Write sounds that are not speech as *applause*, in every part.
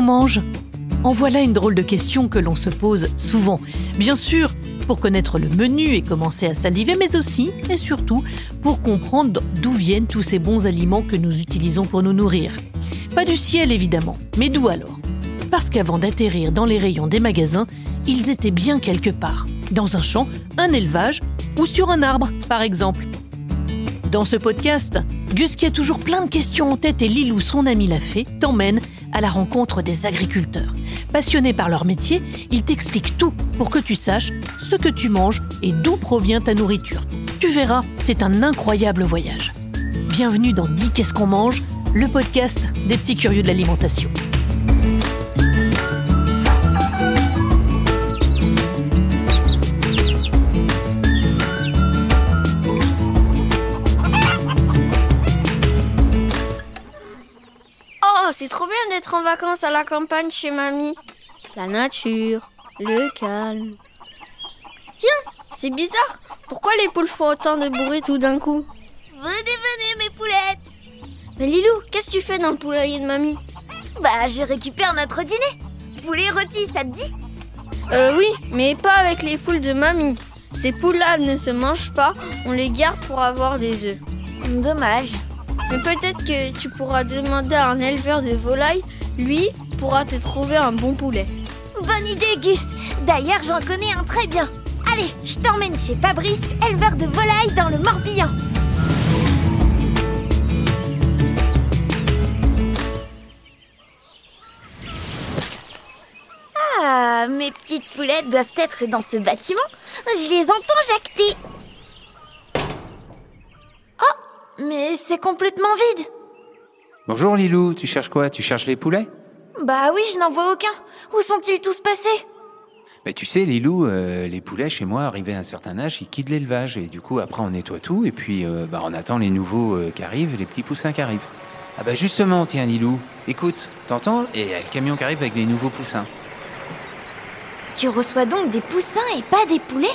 mange En voilà une drôle de question que l'on se pose souvent. Bien sûr, pour connaître le menu et commencer à saliver, mais aussi et surtout pour comprendre d'où viennent tous ces bons aliments que nous utilisons pour nous nourrir. Pas du ciel évidemment, mais d'où alors? Parce qu'avant d'atterrir dans les rayons des magasins, ils étaient bien quelque part, dans un champ, un élevage ou sur un arbre par exemple. Dans ce podcast, Gus qui a toujours plein de questions en tête et Lilou, son ami l'a fait, t'emmène à la rencontre des agriculteurs. Passionnés par leur métier, ils t'expliquent tout pour que tu saches ce que tu manges et d'où provient ta nourriture. Tu verras, c'est un incroyable voyage. Bienvenue dans Dis qu'est-ce qu'on mange, le podcast des petits curieux de l'alimentation. D'être en vacances à la campagne chez mamie. La nature, le calme. Tiens, c'est bizarre. Pourquoi les poules font autant de bruit tout d'un coup Venez, venez, mes poulettes Mais Lilou, qu'est-ce que tu fais dans le poulailler de mamie Bah, je récupère notre dîner. Poulet rôti, ça te dit Euh oui, mais pas avec les poules de mamie. Ces poules-là ne se mangent pas, on les garde pour avoir des œufs. Dommage. Mais peut-être que tu pourras demander à un éleveur de volailles, lui pourra te trouver un bon poulet. Bonne idée, Gus. D'ailleurs, j'en connais un très bien. Allez, je t'emmène chez Fabrice, éleveur de volailles dans le Morbihan. Ah, mes petites poulettes doivent être dans ce bâtiment. Je les entends jacter. Oh, mais c'est complètement vide. Bonjour Lilou, tu cherches quoi? Tu cherches les poulets? Bah oui, je n'en vois aucun. Où sont-ils tous passés? Mais tu sais Lilou, euh, les poulets chez moi, arrivés à un certain âge, ils quittent l'élevage et du coup après on nettoie tout et puis euh, bah, on attend les nouveaux euh, qui arrivent, les petits poussins qui arrivent. Ah bah justement, tiens Lilou, écoute, t'entends? Et le camion qui arrive avec les nouveaux poussins. Tu reçois donc des poussins et pas des poulets?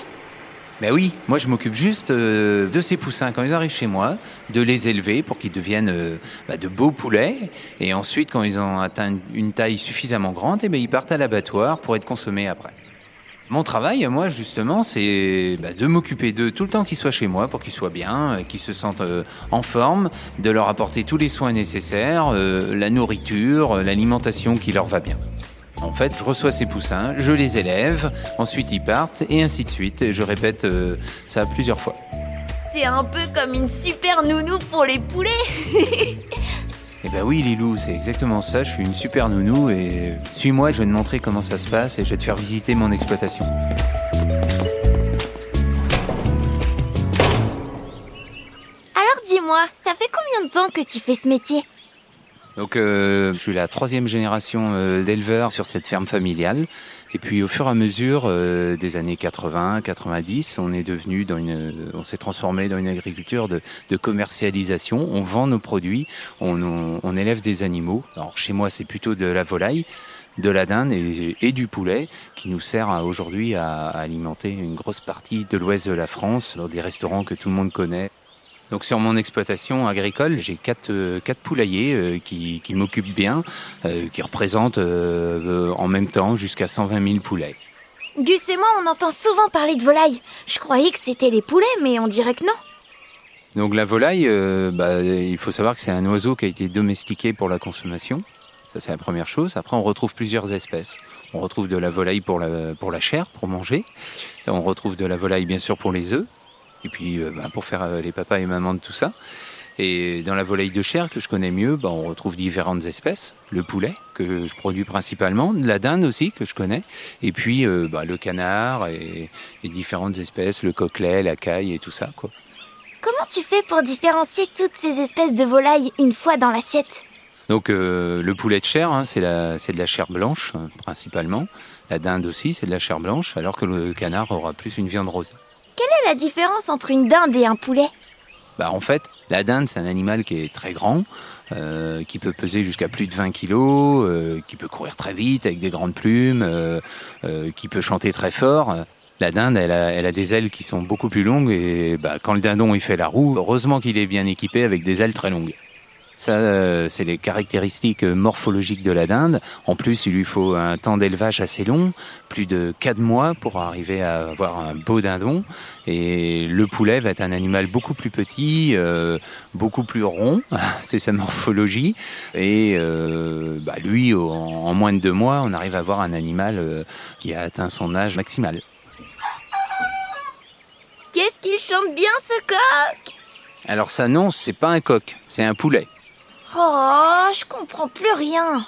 Ben oui, moi je m'occupe juste euh, de ces poussins quand ils arrivent chez moi, de les élever pour qu'ils deviennent euh, bah, de beaux poulets. Et ensuite, quand ils ont atteint une taille suffisamment grande, eh ben, ils partent à l'abattoir pour être consommés après. Mon travail, moi, justement, c'est bah, de m'occuper d'eux tout le temps qu'ils soient chez moi pour qu'ils soient bien, euh, qu'ils se sentent euh, en forme, de leur apporter tous les soins nécessaires, la nourriture, l'alimentation qui leur va bien. En fait, je reçois ces poussins, je les élève, ensuite ils partent, et ainsi de suite. Et je répète euh, ça plusieurs fois. T'es un peu comme une super nounou pour les poulets. *laughs* Eh ben oui, Lilou, c'est exactement ça. Je suis une super nounou et suis-moi, je vais te montrer comment ça se passe et je vais te faire visiter mon exploitation. Alors dis-moi, ça fait combien de temps que tu fais ce métier? Donc, euh, je suis la troisième génération euh, d'éleveurs sur cette ferme familiale. Et puis, au fur et à mesure euh, des années 80, 90, on est devenu dans une, on s'est transformé dans une agriculture de, commercialisation. On vend nos produits, on, élève des animaux. Alors, chez moi, c'est plutôt de la volaille, de la dinde et, du poulet qui nous sert aujourd'hui à, à alimenter une grosse partie de l'ouest de la France, dans des restaurants que tout le monde connaît. Donc sur mon exploitation agricole, j'ai quatre, euh, quatre poulaillers euh, qui, qui m'occupent bien, euh, qui représentent en même temps jusqu'à 120 000 poulets. Gus et moi, on entend souvent parler de volailles. Je croyais que c'était les poulets, mais on dirait que non. Donc la volaille, euh, bah, il faut savoir que c'est un oiseau qui a été domestiqué pour la consommation. Ça c'est la première chose. Après on retrouve plusieurs espèces. On retrouve de la volaille pour la, pour la chair, pour manger. Et on retrouve de la volaille bien sûr pour les œufs. Et puis euh, bah, pour faire euh, les papas et mamans de tout ça. Et dans la volaille de chair que je connais mieux, bah, on retrouve différentes espèces. Le poulet, que je produis principalement, la dinde aussi, que je connais, et puis euh, bah, le canard et, et différentes espèces, le coquelet, la caille et tout ça. quoi. Comment tu fais pour différencier toutes ces espèces de volailles une fois dans l'assiette? Donc euh, le poulet de chair, hein, c'est de la chair blanche principalement. La dinde aussi, c'est de la chair blanche, alors que le canard aura plus une viande rose. Quelle est la différence entre une dinde et un poulet? Bah, en fait, la dinde, c'est un animal qui est très grand, euh, qui peut peser jusqu'à plus de 20 kilos, euh, qui peut courir très vite avec des grandes plumes, euh, qui peut chanter très fort. La dinde, elle a, elle a des ailes qui sont beaucoup plus longues et bah, quand le dindon il fait la roue, heureusement qu'il est bien équipé avec des ailes très longues. Ça, euh, c'est les caractéristiques morphologiques de la dinde. En plus, il lui faut un temps d'élevage assez long, plus de 4 mois pour arriver à avoir un beau dindon. Et le poulet va être un animal beaucoup plus petit, euh, beaucoup plus rond, *laughs* c'est sa morphologie. Et euh, bah, lui, en, en moins de deux mois, on arrive à avoir un animal euh, qui a atteint son âge maximal. Qu'est-ce qu'il chante bien ce coq? Alors ça, non, c'est pas un coq, c'est un poulet. Oh, je comprends plus rien.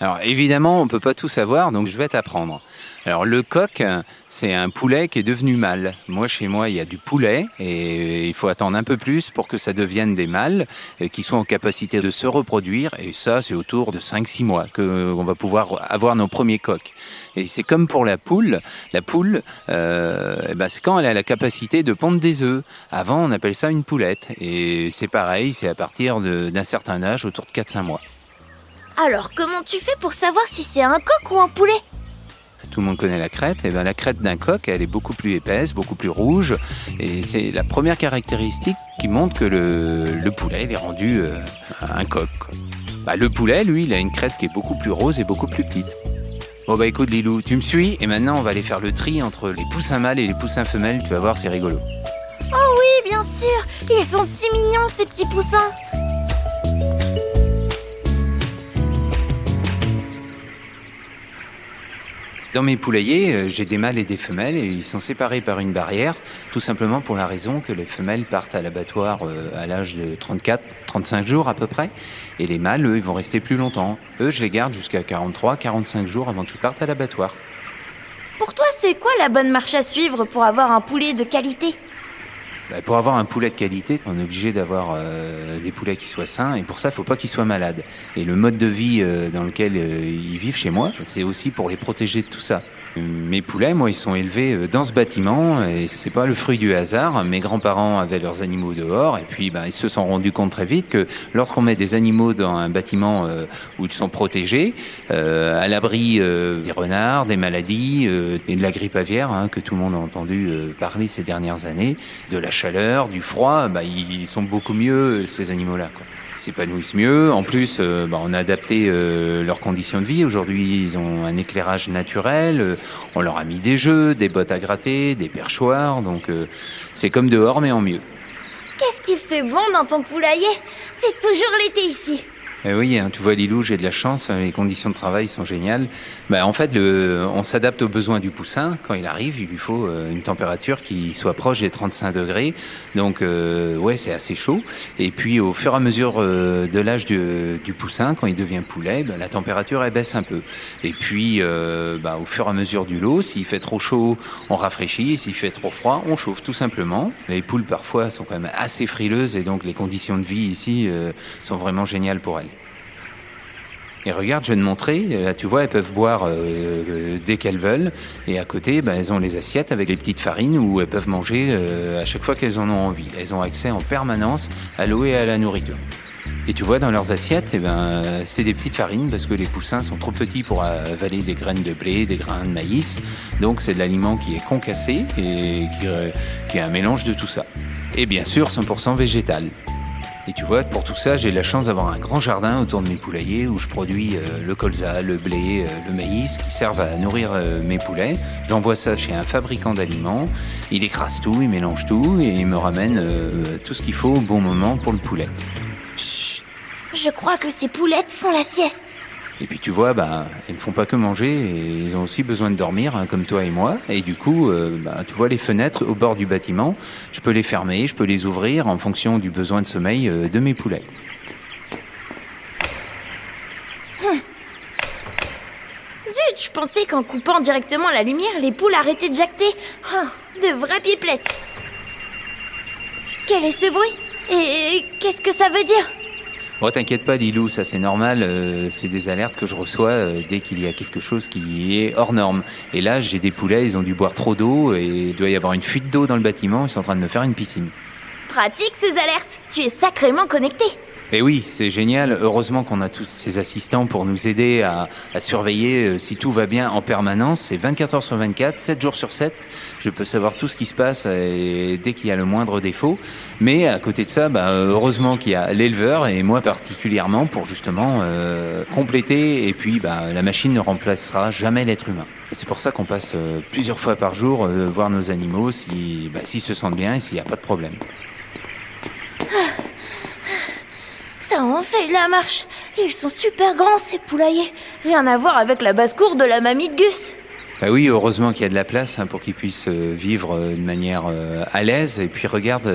Alors évidemment, on peut pas tout savoir, donc je vais t'apprendre. Alors le coq, c'est un poulet qui est devenu mâle. Moi, chez moi, il y a du poulet et il faut attendre un peu plus pour que ça devienne des mâles qui soient en capacité de se reproduire. Et ça, c'est autour de 5-6 mois qu'on va pouvoir avoir nos premiers coqs. Et c'est comme pour la poule. La poule, euh, eh ben, c'est quand elle a la capacité de pondre des œufs. Avant, on appelle ça une poulette. Et c'est pareil, c'est à partir d'un certain âge, autour de 4-5 mois. Alors, comment tu fais pour savoir si c'est un coq ou un poulet Tout le monde connaît la crête. Et ben la crête d'un coq, elle est beaucoup plus épaisse, beaucoup plus rouge. Et c'est la première caractéristique qui montre que le, le poulet il est rendu euh, un coq. Bah, le poulet, lui, il a une crête qui est beaucoup plus rose et beaucoup plus petite. Bon bah écoute Lilou, tu me suis et maintenant on va aller faire le tri entre les poussins mâles et les poussins femelles. Tu vas voir, c'est rigolo. Oui, bien sûr. Ils sont si mignons, ces petits poussins. Dans mes poulaillers, euh, j'ai des mâles et des femelles et ils sont séparés par une barrière, tout simplement pour la raison que les femelles partent à l'abattoir euh, à l'âge de 34, 35 jours à peu près, et les mâles, eux, ils vont rester plus longtemps. Eux, je les garde jusqu'à 43, 45 jours avant qu'ils partent à l'abattoir. Pour toi, c'est quoi la bonne marche à suivre pour avoir un poulet de qualité? Bah, pour avoir un poulet de qualité, on est obligé d'avoir euh, des poulets qui soient sains et pour ça, il faut pas qu'ils soient malades. Et le mode de vie euh, dans lequel euh, ils vivent chez moi, c'est aussi pour les protéger de tout ça. Mes poulets, moi, ils sont élevés euh, dans ce bâtiment et c'est pas le fruit du hasard. Mes grands-parents avaient leurs animaux dehors et puis ben, ils se sont rendus compte très vite que lorsqu'on met des animaux dans un bâtiment euh, où ils sont protégés, euh, à l'abri des renards, des maladies et de la grippe aviaire hein, que tout le monde a entendu parler ces dernières années, de la chaleur, du froid, bah, ils sont beaucoup mieux ces animaux-là. quoi. S'épanouissent mieux. En plus, euh, bah, on a adapté euh, leurs conditions de vie. Aujourd'hui, ils ont un éclairage naturel. Euh, on leur a mis des jeux, des bottes à gratter, des perchoirs. Donc, c'est comme dehors, mais en mieux. Qu'est-ce qui fait bon dans ton poulailler? C'est toujours l'été ici. Eh oui, hein, tu vois Lilou, j'ai de la chance, hein, les conditions de travail sont géniales. Bah, en fait, le, on s'adapte aux besoins du poussin. Quand il arrive, il lui faut euh, une température qui soit proche des 35 degrés. Donc, euh, ouais, c'est assez chaud. Et puis, au fur et à mesure euh, de l'âge du, du poussin, quand il devient poulet, bah, la température elle baisse un peu. Et puis, euh, bah, au fur et à mesure du lot, s'il fait trop chaud, on rafraîchit. S'il fait trop froid, on chauffe tout simplement. Les poules parfois sont quand même assez frileuses et donc les conditions de vie ici euh, sont vraiment géniales pour elles. Et regarde, je vais te montrer. Là, tu vois, elles peuvent boire euh, euh, dès qu'elles veulent. Et à côté, ben, elles ont les assiettes avec les petites farines où elles peuvent manger euh, à chaque fois qu'elles en ont envie. Elles ont accès en permanence à l'eau et à la nourriture. Et tu vois, dans leurs assiettes, eh ben, euh, c'est des petites farines parce que les poussins sont trop petits pour avaler des graines de blé, des grains de maïs. Donc, c'est de l'aliment qui est concassé et qui, euh, qui est un mélange de tout ça. Et bien sûr, 100% végétal. Et tu vois, pour tout ça, j'ai la chance d'avoir un grand jardin autour de mes poulaillers où je produis euh, le colza, le blé, euh, le maïs qui servent à nourrir euh, mes poulets. J'envoie ça chez un fabricant d'aliments. Il écrase tout, il mélange tout et il me ramène tout ce qu'il faut au bon moment pour le poulet. Chut Je crois que ces poulettes font la sieste. Et puis tu vois, bah, ils ne font pas que manger, et ils ont aussi besoin de dormir, hein, comme toi et moi. Et du coup, euh, bah, tu vois les fenêtres au bord du bâtiment, je peux les fermer, je peux les ouvrir en fonction du besoin de sommeil euh, de mes poulets. Zut, je pensais qu'en coupant directement la lumière, les poules arrêtaient de jacter. Ah, de vraies pipelettes. Quel est ce bruit? Et qu'est-ce que ça veut dire? Bon, t'inquiète pas, Lilou, ça c'est normal. euh, c'est des alertes que je reçois euh, dès qu'il y a quelque chose qui est hors norme. Et là, j'ai des poulets, ils ont dû boire trop d'eau et il doit y avoir une fuite d'eau dans le bâtiment. Ils sont en train de me faire une piscine. Pratique ces alertes. Tu es sacrément connecté. Et oui, c'est génial. Heureusement qu'on a tous ces assistants pour nous aider à, surveiller euh, si tout va bien en permanence. C'est 24 heures sur 24, 7 jours sur 7. Je peux savoir tout ce qui se passe et dès qu'il y a le moindre défaut. Mais à côté de ça, bah, heureusement qu'il y a l'éleveur et moi particulièrement pour justement euh, compléter. Et puis, bah, la machine ne remplacera jamais l'être humain. C'est pour ça qu'on passe euh, plusieurs fois par jour euh, voir nos animaux si, bah, se sentent bien et s'il n'y a pas de problème. Ça en fait de la marche. Ils sont super grands, ces poulaillers. Rien à voir avec la basse-cour de la mamie de Gus. Bah oui, heureusement qu'il y a de la place hein, pour qu'ils puissent euh, vivre euh, de manière euh, à l'aise. Et puis regarde,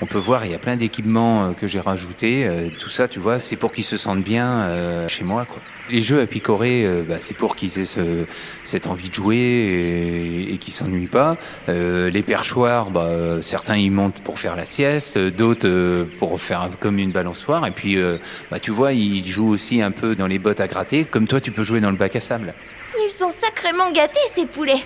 on peut voir, il y a plein d'équipements que j'ai rajoutés. Tout ça, tu vois, c'est pour qu'ils se sentent bien chez moi. Quoi. Les jeux à picorer, bah, c'est pour qu'ils aient ce, cette envie de jouer et, et qu'ils s'ennuient pas. Les perchoirs, bah, certains ils montent pour faire la sieste, d'autres pour faire comme une balançoire. Et puis, bah, tu vois, ils jouent aussi un peu dans les bottes à gratter, comme toi tu peux jouer dans le bac à sable. Sont sacrément gâtés, ces poulets.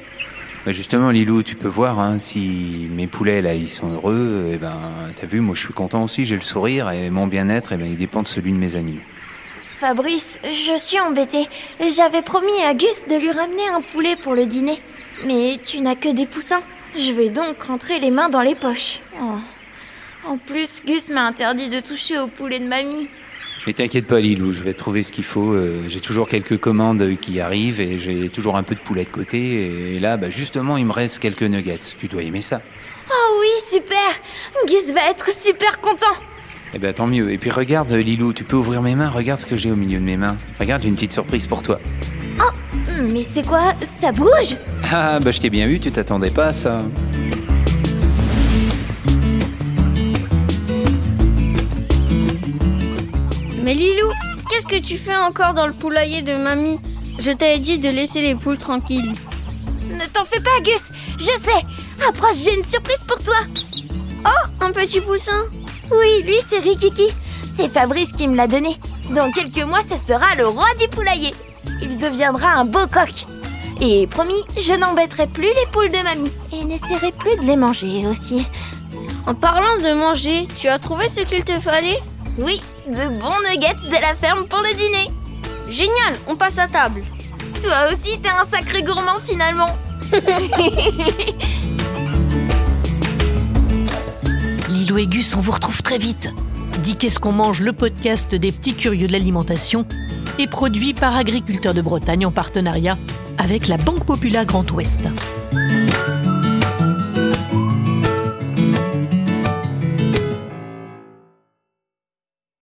Bah justement, Lilou, tu peux voir hein, si mes poulets là, ils sont heureux. Et ben, t'as vu, moi, je suis content aussi. J'ai le sourire et mon bien-être, et ben, il dépend de celui de mes animaux. Fabrice, je suis embêtée. J'avais promis à Gus de lui ramener un poulet pour le dîner. Mais tu n'as que des poussins. Je vais donc rentrer les mains dans les poches. Oh. En plus, Gus m'a interdit de toucher au poulet de mamie. Mais t'inquiète pas, Lilou, je vais trouver ce qu'il faut. Euh, j'ai toujours quelques commandes qui arrivent et j'ai toujours un peu de poulet de côté. Et là, bah, justement, il me reste quelques nuggets. Tu dois aimer ça. Oh oui, super Gus va être super content Eh ben, tant mieux. Et puis regarde, Lilou, tu peux ouvrir mes mains. Regarde ce que j'ai au milieu de mes mains. Regarde, j'ai une petite surprise pour toi. Mais c'est quoi? Ça bouge? Ah, bah, je t'ai bien vu. Tu t'attendais pas à ça. Mais Lilou, qu'est-ce que tu fais encore dans le poulailler de mamie Je t'avais dit de laisser les poules tranquilles. Ne t'en fais pas, Gus Je sais Approche, j'ai une surprise pour toi Un petit poussin Oui, lui, c'est Rikiki. C'est Fabrice qui me l'a donné. Dans quelques mois, ce sera le roi du poulailler. Il deviendra un beau coq. Et promis, je n'embêterai plus les poules de mamie. Et n'essaierai plus de les manger aussi. En parlant de manger, tu as trouvé ce qu'il te fallait? Oui, de bons nuggets de la ferme pour le dîner. Génial, on passe à table. Toi aussi, t'es un sacré gourmand finalement. *laughs* Lilo et Gus, on vous retrouve très vite. Dis qu'est-ce qu'on mange, le podcast des petits curieux de l'alimentation, est produit par Agriculteurs de Bretagne en partenariat avec la Banque Populaire Grand Ouest.